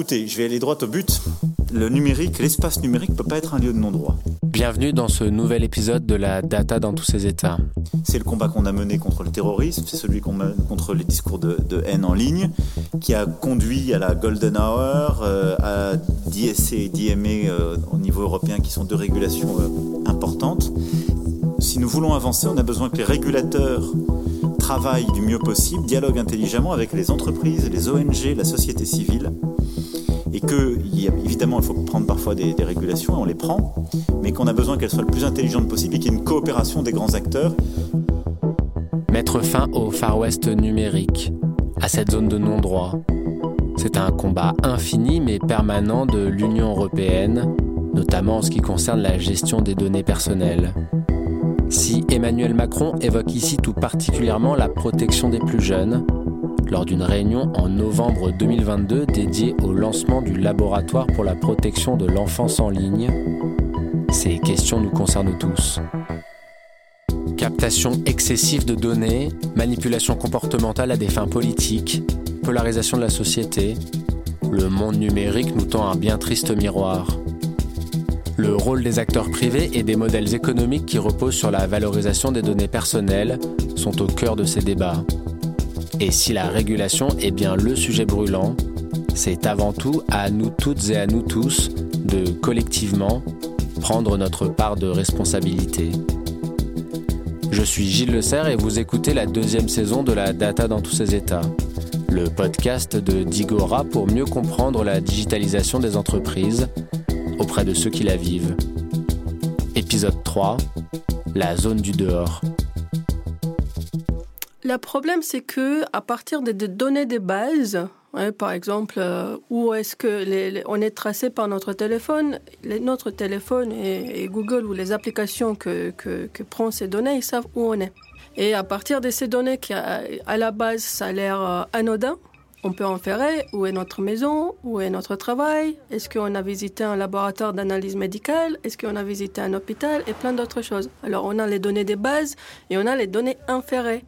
écoutez, je vais aller droit au but. Le numérique, l'espace numérique ne peut pas être un lieu de non-droit. Bienvenue dans ce nouvel épisode de la data dans tous ses états. C'est le combat qu'on a mené contre le terrorisme, c'est celui qu'on mène contre les discours de, haine en ligne, qui a conduit à la Golden Hour, euh, à DSC et DMA euh, au niveau européen, qui sont deux régulations euh, importantes. Si nous voulons avancer, on a besoin que les régulateurs travaillent du mieux possible, dialoguent intelligemment avec les entreprises, les ONG, la société civile, et que, évidemment, il faut prendre parfois des, régulations, et on les prend, mais qu'on a besoin qu'elles soient le plus intelligentes possible et qu'il y ait une coopération des grands acteurs. Mettre fin au Far West numérique, à cette zone de non-droit, c'est un combat infini mais permanent de l'Union européenne, notamment en ce qui concerne la gestion des données personnelles. Si Emmanuel Macron évoque ici tout particulièrement la protection des plus jeunes, lors d'une réunion en novembre 2022 dédiée au lancement du laboratoire pour la protection de l'enfance en ligne. Ces questions nous concernent tous. Captation excessive de données, manipulation comportementale à des fins politiques, polarisation de la société, le monde numérique nous tend un bien triste miroir. Le rôle des acteurs privés et des modèles économiques qui reposent sur la valorisation des données personnelles sont au cœur de ces débats. Et si la régulation est bien le sujet brûlant, c'est avant tout à nous toutes et à nous tous de collectivement prendre notre part de responsabilité. Je suis Gilles Le Serre et vous écoutez la deuxième saison de la Data dans tous ses états, le podcast de Digora pour mieux comprendre la digitalisation des entreprises auprès de ceux qui la vivent. Épisode 3 La zone du dehors. Le problème, c'est que à partir des données de base, par exemple, euh, où est-ce que on est tracé par notre téléphone, notre téléphone et, Google ou les applications que, que, que ces données, ils savent où on est. Et à partir de ces données qui, à, la base, ça a l'air euh, anodin, on peut inférer où est notre maison, où est notre travail, est-ce qu'on a visité un laboratoire d'analyse médicale, est-ce qu'on a visité un hôpital? Et plein d'autres choses. Alors on a les données des bases et on a les données inférées.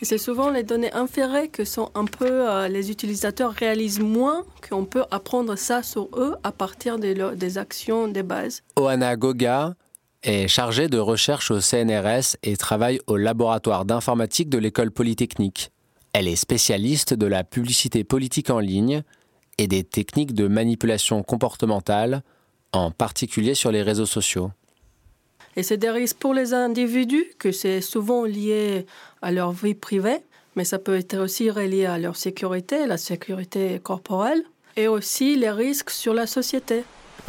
Et c'est souvent les données inférées que sont un peu euh, les utilisateurs réalisent moins qu'on peut apprendre ça sur eux à partir des, des actions des bases. Oana Goga est chargée de recherche au CNRS et travaille au laboratoire d'informatique de l'école polytechnique. Elle est spécialiste de la publicité politique en ligne et des techniques de manipulation comportementale, en particulier sur les réseaux sociaux. Et c'est des risques pour les individus, que c'est souvent lié à leur vie privée, mais ça peut être aussi relié à leur sécurité, la sécurité corporelle, et aussi les risques sur la société.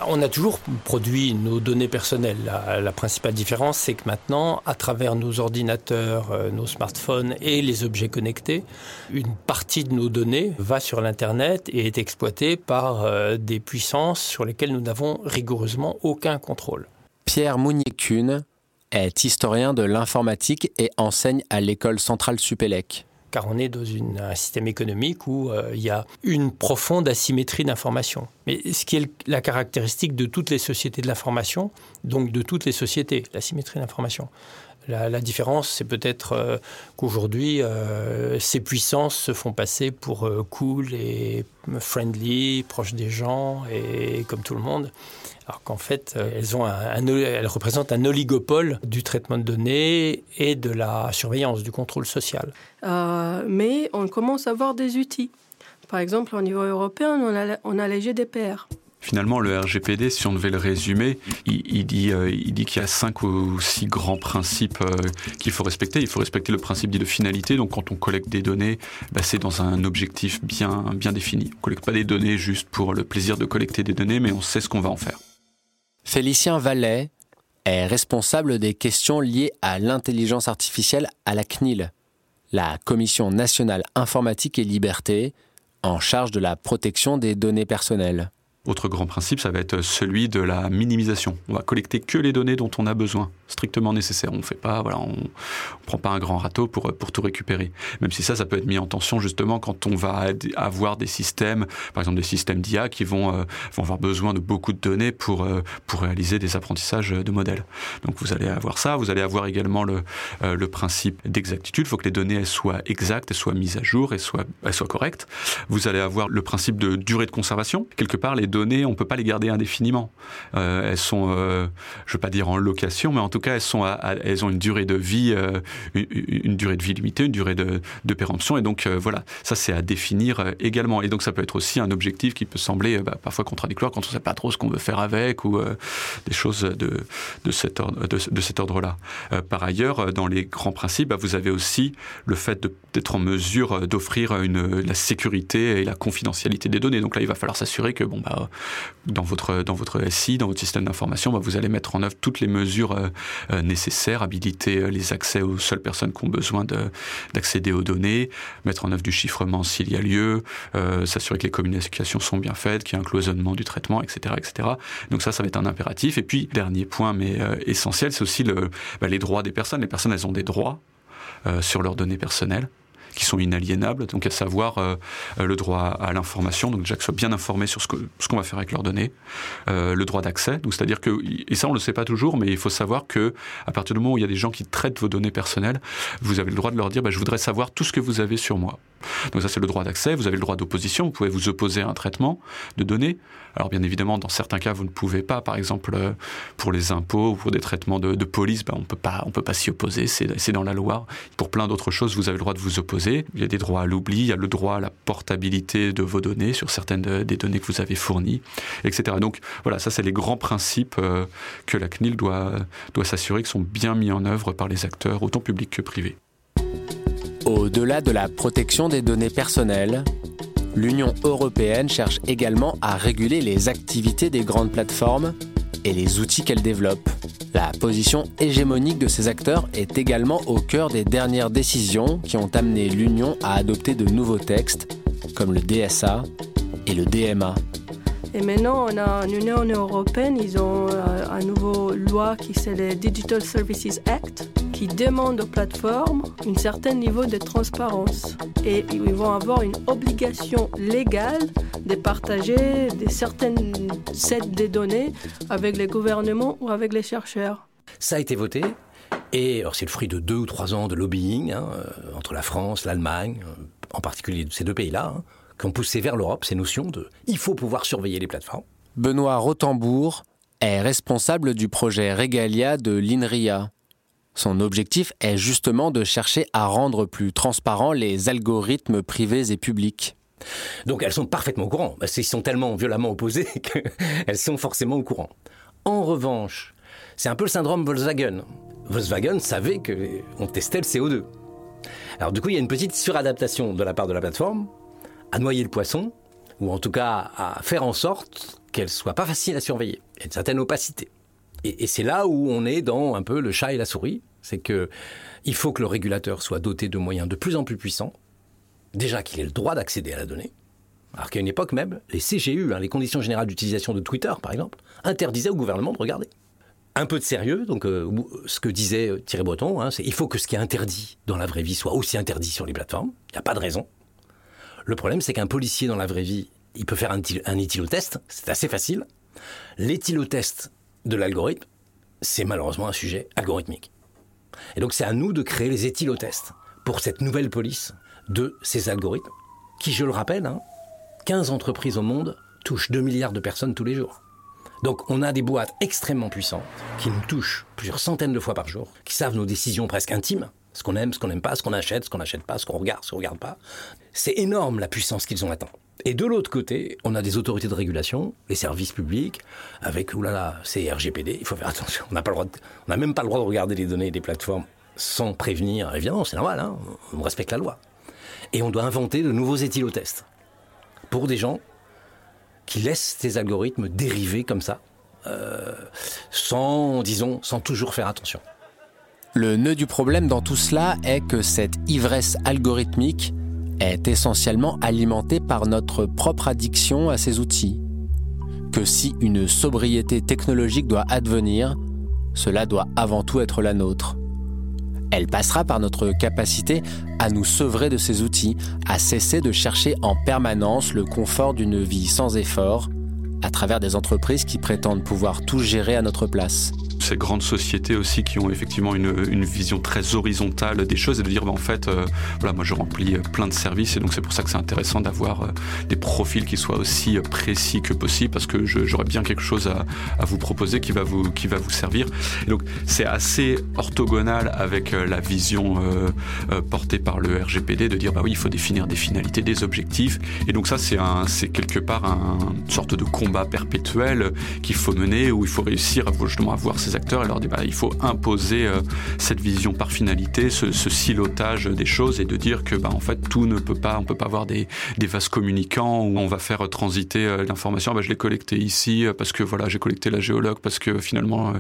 On a toujours produit nos données personnelles. La, principale différence, c'est que maintenant, à travers nos ordinateurs, euh, nos smartphones et les objets connectés, une partie de nos données va sur l'Internet et est exploitée par euh, des puissances sur lesquelles nous n'avons rigoureusement aucun contrôle. Pierre Mounier-Kuhn est historien de l'informatique et enseigne à l'école centrale Supélec. Car on est dans un système économique où euh, il y a une profonde asymétrie d'information. Mais ce qui est la caractéristique de toutes les sociétés de l'information, donc de toutes les sociétés, l'asymétrie d'information. La, différence, c'est peut-être euh, qu'aujourd'hui, euh, ces puissances se font passer pour cool et friendly, proches des gens et comme tout le monde alors qu'en fait, euh, elles, représentent un oligopole du traitement de données et de la surveillance, du contrôle social. Euh, mais on commence à avoir des outils. Par exemple, au niveau européen, on a, on a les GDPR. Finalement, le RGPD, si on devait le résumer, il, dit, euh, il dit qu'il y a cinq ou six grands principes qu'il faut respecter. Il faut respecter le principe dit de finalité. Donc, quand on collecte des données, bah, c'est dans un objectif bien, défini. On collecte pas des données juste pour le plaisir de collecter des données, mais on sait ce qu'on va en faire. Félicien Vallet est responsable des questions liées à l'intelligence artificielle à la CNIL, la Commission nationale informatique et liberté, en charge de la protection des données personnelles. Autre grand principe, ça va être celui de la minimisation. On va collecter que les données dont on a besoin, strictement nécessaire. On fait pas, voilà, on, prend pas un grand râteau pour pour tout récupérer. Même si ça, ça peut être mis en tension justement quand on va avoir des systèmes, par exemple des systèmes d'IA qui vont euh, vont avoir besoin de beaucoup de données pour euh, pour réaliser des apprentissages de modèles. Donc vous allez avoir ça. Vous allez avoir également le euh, le principe d'exactitude. Il faut que les données elles soient exactes, elles soient mises à jour, et soient elles soient correctes. Vous allez avoir le principe de durée de conservation. Quelque part, les données, on peut pas les garder indéfiniment. Euh, elles sont, euh, je veux pas dire en location, mais en tout cas, elles sont, elles ont une durée de vie, euh, une, durée de vie limitée, une durée de, de péremption, et donc euh, voilà, ça c'est à définir euh, également. Et donc ça peut être aussi un objectif qui peut sembler bah, parfois contradictoire quand on sait pas trop ce qu'on veut faire avec ou des choses de, de cet ordre, de, cet ordre-là. par ailleurs, dans les grands principes, bah, vous avez aussi le fait d'être en mesure d'offrir la sécurité et la confidentialité des données. Donc là, il va falloir s'assurer que bon bah dans votre dans votre SI, dans votre système d'information, bah, vous allez mettre en œuvre toutes les mesures nécessaires, habiliter euh, les accès aux seules personnes qui ont besoin d'accéder aux données, mettre en œuvre du chiffrement s'il y a lieu, s'assurer que les communications sont bien faites, qu'il y a un cloisonnement du traitement, etc., etc. Donc ça, ça va être un impératif. Et puis dernier point, mais essentiel, c'est aussi le, bah, les droits des personnes. Les personnes, elles ont des droits sur leurs données personnelles qui sont inaliénables, donc à savoir euh, le droit à l'information, donc déjà qu'ils soient bien informés sur ce qu'on va faire avec leurs données, euh, le droit d'accès, donc c'est-à-dire que, et ça on le sait pas toujours, mais il faut savoir que à partir du moment où il y a des gens qui traitent vos données personnelles, vous avez le droit de leur dire, bah, je voudrais savoir tout ce que vous avez sur moi. Donc ça c'est le droit d'accès, vous avez le droit d'opposition, vous pouvez vous opposer à un traitement de données. Alors bien évidemment, dans certains cas, vous ne pouvez pas, par exemple euh, pour les impôts ou pour des traitements de, police, ben, on peut pas, on peut pas s'y opposer, c'est dans la loi. Pour plein d'autres choses, vous avez le droit de vous opposer. Il y a des droits à l'oubli, il y a le droit à la portabilité de vos données sur certaines des données que vous avez fournies, etc. Donc voilà, ça c'est les grands principes euh, que la CNIL doit, doit s'assurer qu'ils sont bien mis en œuvre par les acteurs, autant publics que privés. Au-delà de la protection des données personnelles, l'Union européenne cherche également à réguler les activités des grandes plateformes et les outils qu'elles développent. La position hégémonique de ces acteurs est également au cœur des dernières décisions qui ont amené l'Union à adopter de nouveaux textes, comme le DSA et le DMA. Et maintenant, on a en Union européenne, ils ont euh, un nouveau loi qui c'est le Digital Services Act, qui demande aux plateformes un certain niveau de transparence. Et ils vont avoir une obligation légale de partager des certaines sets de données avec les gouvernements ou avec les chercheurs. Ça a été voté. Et c'est le fruit de deux ou trois ans de lobbying hein, euh, entre la France, l'Allemagne, euh, en particulier ces deux pays-là. Hein qui ont poussé vers l'Europe ces notions de il faut pouvoir surveiller les plateformes. Benoît Rotembourg est responsable du projet Regalia de l'INRIA. Son objectif est justement de chercher à rendre plus transparents les algorithmes privés et publics. Donc elles sont parfaitement au courant. Ils sont tellement violemment opposés qu'elles sont forcément au courant. En revanche, c'est un peu le syndrome Volkswagen. Volkswagen savait qu'on testait le CO2. Alors du coup, il y a une petite suradaptation de la part de la plateforme à noyer le poisson, ou en tout cas à faire en sorte qu'elle soit pas facile à surveiller. Il y a une certaine opacité. Et c'est là où on est dans un peu le chat et la souris. C'est que il faut que le régulateur soit doté de moyens de plus en plus puissants. Déjà qu'il ait le droit d'accéder à la donnée. Alors qu'à une époque même, les CGU, hein, les conditions générales d'utilisation de Twitter par exemple, interdisaient au gouvernement de regarder. Un peu de sérieux, donc euh, ce que disait euh, Thierry Breton, hein, c'est il faut que ce qui est interdit dans la vraie vie soit aussi interdit sur les plateformes. Il n'y a pas de raison. Le problème, c'est qu'un policier dans la vraie vie, il peut faire un, un éthylotest, c'est assez facile. L'éthylotest de l'algorithme, c'est malheureusement un sujet algorithmique. Et donc c'est à nous de créer les éthylotests pour cette nouvelle police de ces algorithmes, qui, je le rappelle, 15 hein, entreprises au monde touchent 2 milliards de personnes tous les jours. Donc on a des boîtes extrêmement puissantes qui nous touchent plusieurs centaines de fois par jour, qui savent nos décisions presque intimes, ce qu'on aime, ce qu'on n'aime pas, ce qu'on achète, ce qu'on n'achète pas, ce qu'on regarde, ce qu'on regarde pas. C'est énorme la puissance qu'ils ont atteint. Et de l'autre côté, on a des autorités de régulation, les services publics, avec, oulala, c'est RGPD, il faut faire attention. On n'a même pas le droit de regarder les données des plateformes sans prévenir. Évidemment, c'est normal, hein, on respecte la loi. Et on doit inventer de nouveaux éthylotests pour des gens qui laissent ces algorithmes dériver comme ça, euh, sans, disons, sans toujours faire attention. Le nœud du problème dans tout cela est que cette ivresse algorithmique est essentiellement alimentée par notre propre addiction à ces outils. que si une sobriété technologique doit advenir, cela doit avant tout être la nôtre. Elle passera par notre capacité à nous sevrer de ces outils, à cesser de chercher en permanence le confort d'une vie sans effort, à travers des entreprises qui prétendent pouvoir tout gérer à notre place ces grandes sociétés aussi qui ont effectivement une, vision très horizontale des choses et de dire bah, en fait euh, voilà moi je remplis euh, plein de services et donc c'est pour ça que c'est intéressant d'avoir euh, des profils qui soient aussi précis que possible parce que j'aurais bien quelque chose à, vous proposer qui va vous qui va vous servir. Donc c'est assez orthogonal avec la vision portée par le RGPD de dire bah oui il faut définir des finalités des objectifs. Et donc ça c'est c'est quelque part un, une sorte de combat perpétuel qu'il faut mener où il faut réussir à justement avoir ces acteurs et leur dire bah, il faut imposer euh, cette vision par finalité, ce, silotage des choses et de dire que bah, en fait tout ne peut pas, on peut pas avoir des, vases communicants où on va faire transiter euh, l'information. Bah, je l'ai collecté ici euh, parce que voilà j'ai collecté la géologue parce que finalement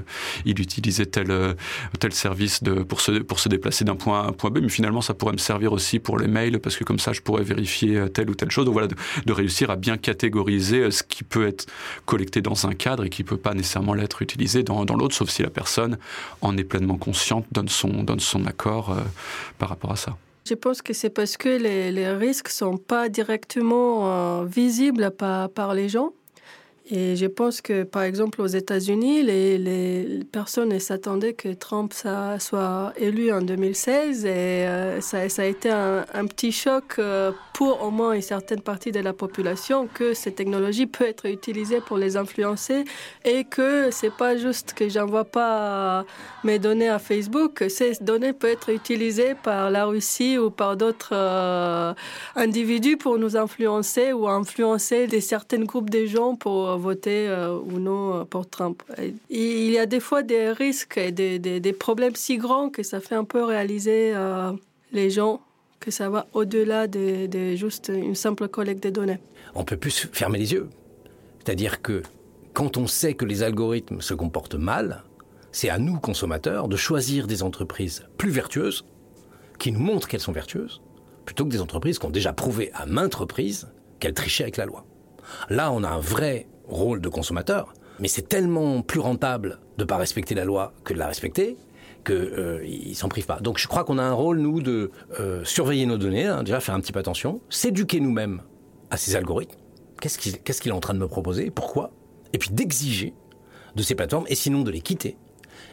il utilisait tel tel service pour se pour se déplacer d'un point à un point B, mais finalement ça pourrait me servir aussi pour les mails parce que comme ça je pourrais vérifier telle ou telle chose. Donc voilà de, de réussir à bien catégoriser ce qui peut être collecté dans un cadre et qui peut pas nécessairement l'être utilisé dans, dans l'autre sauf si la personne en est pleinement consciente, donne son, donne son accord euh, par rapport à ça. Je pense que c'est parce que les, risques ne sont pas directement euh, visibles par, par les gens. Et je pense que, par exemple, aux États-Unis, les, les, personnes s'attendaient que Trump ça, soit élu en 2016 et euh, ça, ça, a été un, petit choc pour au moins une certaine partie de la population que cette technologie peut être utilisée pour les influencer et que c'est pas juste que j'envoie pas mes données à Facebook, ces données peuvent être utilisées par la Russie ou par d'autres euh, individus pour nous influencer ou influencer des certains groupes de gens pour voter euh, ou non pour Trump. il y a des fois des risques et des, des, problèmes si grands que ça fait un peu réaliser euh, les gens que ça va au-delà de, juste une simple collecte de données. On peut plus fermer les yeux. C'est-à-dire que quand on sait que les algorithmes se comportent mal, c'est à nous, consommateurs, de choisir des entreprises plus vertueuses, qui nous montrent qu'elles sont vertueuses, plutôt que des entreprises qui ont déjà prouvé à maintes reprises qu'elles trichaient avec la loi. Là, on a un vrai rôle de consommateur, mais c'est tellement plus rentable de ne pas respecter la loi que de la respecter qu'ils euh, s'en privent pas. Donc je crois qu'on a un rôle, nous, de euh, surveiller nos données, hein, déjà faire un petit peu attention, s'éduquer nous-mêmes à ces algorithmes. Qu'est-ce qu'il qu qu est en train de me proposer Pourquoi Et puis d'exiger de ces plateformes, et sinon de les quitter,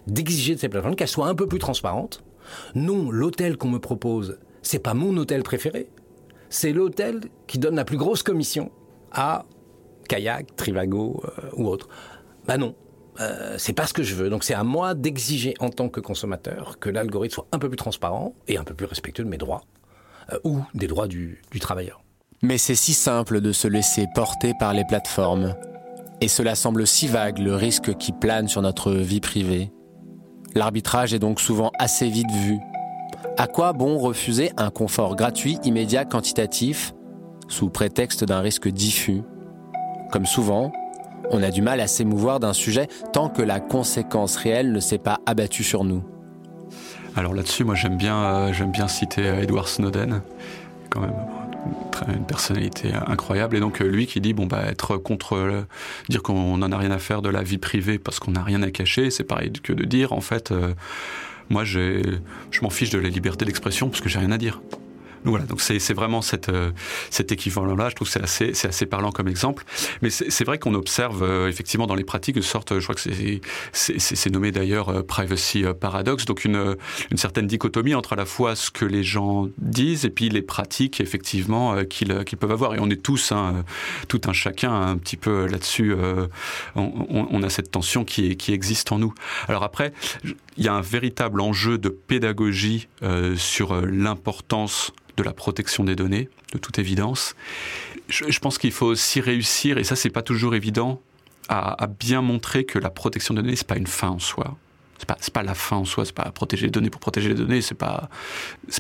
d'exiger de ces plateformes qu'elles soient un peu plus transparentes. Non, l'hôtel qu'on me propose, c'est pas mon hôtel préféré. C'est l'hôtel qui donne la plus grosse commission à kayak, Trivago euh, ou autre. Bah non, euh, c'est pas ce que je veux. Donc c'est à moi d'exiger en tant que consommateur que l'algorithme soit un peu plus transparent et un peu plus respectueux de mes droits euh, ou des droits du, du travailleur. Mais c'est si simple de se laisser porter par les plateformes. Et cela semble si vague le risque qui plane sur notre vie privée. L'arbitrage est donc souvent assez vite vu. À quoi bon refuser un confort gratuit, immédiat, quantitatif, sous prétexte d'un risque diffus? Comme souvent, on a du mal à s'émouvoir d'un sujet tant que la conséquence réelle ne s'est pas abattue sur nous. Alors là-dessus, moi j'aime bien, euh, bien citer euh, Edward Snowden, quand même une personnalité incroyable. Et donc euh, lui qui dit bon bah être contre euh, dire qu'on n'en a rien à faire de la vie privée parce qu'on n'a rien à cacher c'est pareil que de dire en fait euh, moi je m'en fiche de la liberté d'expression parce que j'ai rien à dire donc voilà, donc c'est vraiment euh, cet équivalent-là. Je trouve c'est assez, c'est assez parlant comme exemple. Mais c'est vrai qu'on observe euh, effectivement dans les pratiques une sorte, je crois que c'est nommé d'ailleurs euh, privacy paradox, donc une, certaine dichotomie entre à la fois ce que les gens disent et puis les pratiques effectivement qu'ils qu peuvent avoir. Et on est tous, hein, tout un chacun un petit peu là-dessus. On, a cette tension qui, qui existe en nous. Alors après, il y a un véritable enjeu de pédagogie euh, sur l'importance de la protection des données, de toute évidence. Je, pense qu'il faut aussi réussir, et ça c'est pas toujours évident, à, bien montrer que la protection des données c'est pas une fin en soi. C'est pas, pas la fin en soi, c'est pas protéger les données pour protéger les données, c'est pas,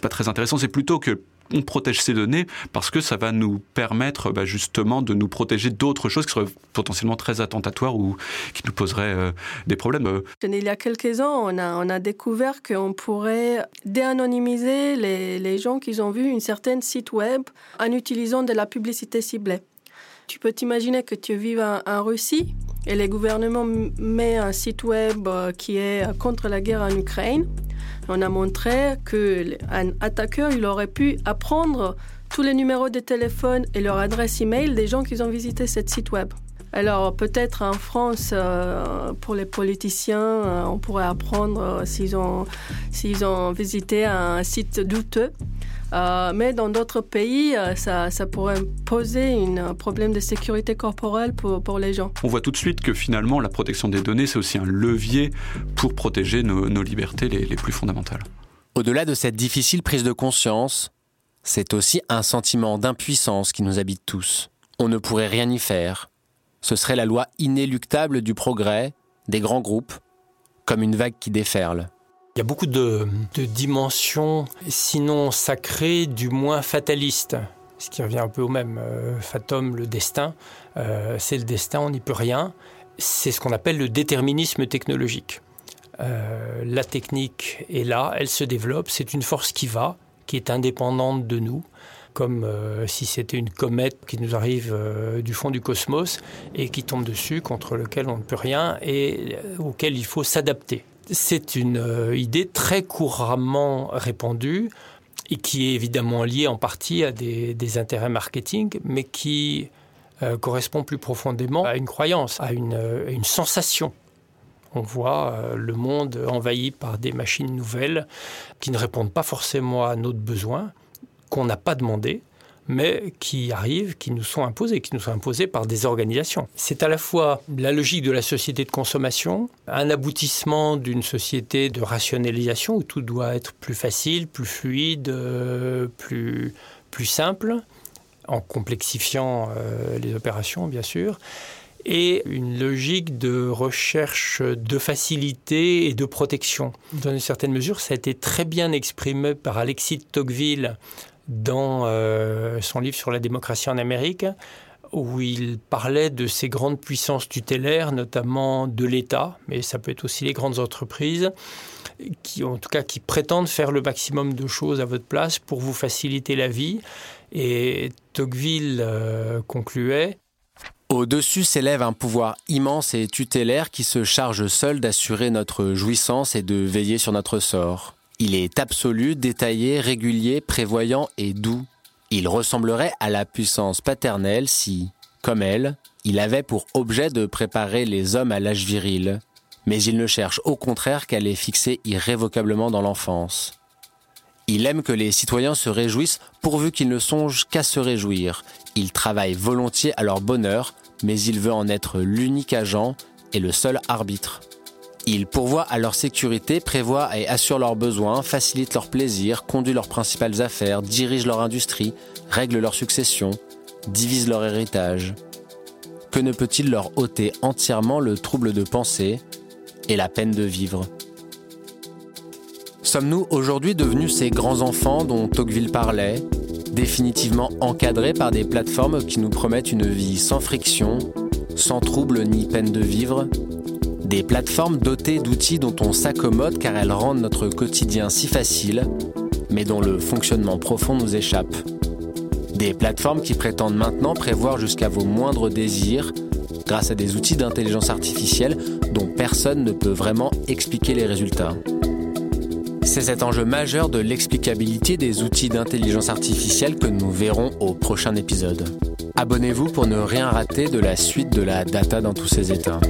pas très intéressant. C'est plutôt que on protège ces données parce que ça va nous permettre bah, justement de nous protéger d'autres choses qui seraient potentiellement très attentatoires ou qui nous poseraient euh, des problèmes. Il y a quelques ans, on a, découvert qu'on pourrait déanonymiser les, les gens qui ont vu une certaine site web en utilisant de la publicité ciblée. Tu peux t'imaginer que tu vives en, Russie et le gouvernement met un site web euh, qui est contre la guerre en Ukraine. On a montré qu'un attaqueur, il aurait pu apprendre tous les numéros de téléphone et leur adresse email des gens qui ont visité ce site web. Alors peut-être en France, euh, pour les politiciens, euh, on pourrait apprendre euh, s'ils ont visité un site douteux. Mais dans d'autres pays, ça, ça, pourrait poser un problème de sécurité corporelle pour, pour, les gens. On voit tout de suite que finalement, la protection des données, c'est aussi un levier pour protéger nos, nos libertés les, les plus fondamentales. Au-delà de cette difficile prise de conscience, c'est aussi un sentiment d'impuissance qui nous habite tous. On ne pourrait rien y faire. Ce serait la loi inéluctable du progrès, des grands groupes, comme une vague qui déferle. Il y a beaucoup de, dimensions, sinon sacrées, du moins fatalistes. Ce qui revient un peu au même. Euh, fatum, le destin. Euh, c'est le destin, on n'y peut rien. C'est ce qu'on appelle le déterminisme technologique. Euh, la technique est là, elle se développe, c'est une force qui va, qui est indépendante de nous, comme euh, si c'était une comète qui nous arrive du fond du cosmos et qui tombe dessus, contre lequel on ne peut rien et auquel il faut s'adapter. C'est une idée très couramment répandue et qui est évidemment liée en partie à des, intérêts marketing, mais qui correspond plus profondément à une croyance, à une, une sensation. On voit le monde envahi par des machines nouvelles qui ne répondent pas forcément à notre besoin, qu'on n'a pas demandé, mais qui arrivent, qui nous sont imposés, qui nous sont imposés par des organisations. C'est à la fois la logique de la société de consommation, un aboutissement d'une société de rationalisation où tout doit être plus facile, plus fluide, euh, plus, plus simple, en complexifiant euh, les opérations, bien sûr, et une logique de recherche de facilité et de protection. Dans une certaine mesure, ça a été très bien exprimé par Alexis de Tocqueville dans euh, son livre sur la démocratie en Amérique, où il parlait de ces grandes puissances tutélaires, notamment de l'État, mais ça peut être aussi les grandes entreprises, qui en tout cas qui prétendent faire le maximum de choses à votre place pour vous faciliter la vie. Et Tocqueville euh, concluait au-dessus s'élève un pouvoir immense et tutélaire qui se charge seul d'assurer notre jouissance et de veiller sur notre sort. Il est absolu, détaillé, régulier, prévoyant et doux. Il ressemblerait à la puissance paternelle si, comme elle, il avait pour objet de préparer les hommes à l'âge viril, mais il ne cherche au contraire qu'à les fixer irrévocablement dans l'enfance. Il aime que les citoyens se réjouissent pourvu qu'ils ne songent qu'à se réjouir. Il travaille volontiers à leur bonheur, mais il veut en être l'unique agent et le seul arbitre. Il pourvoit à leur sécurité, prévoit et assure leurs besoins, facilite leurs plaisirs, conduit leurs principales affaires, dirige leur industrie, règle leur succession, divise leur héritage. Que ne peut-il leur ôter entièrement le trouble de penser et la peine de vivre? Sommes-nous aujourd'hui devenus ces grands enfants dont Tocqueville parlait, définitivement encadrés par des plateformes qui nous promettent une vie sans friction, sans trouble ni peine de vivre? Des plateformes dotées d'outils dont on s'accommode car elles rendent notre quotidien si facile, mais dont le fonctionnement profond nous échappe. Des plateformes qui prétendent maintenant prévoir jusqu'à vos moindres désirs grâce à des outils d'intelligence artificielle dont personne ne peut vraiment expliquer les résultats. C'est cet enjeu majeur de l'explicabilité des outils d'intelligence artificielle que nous verrons au prochain épisode. Abonnez-vous pour ne rien rater de la suite de la data dans tous ses états.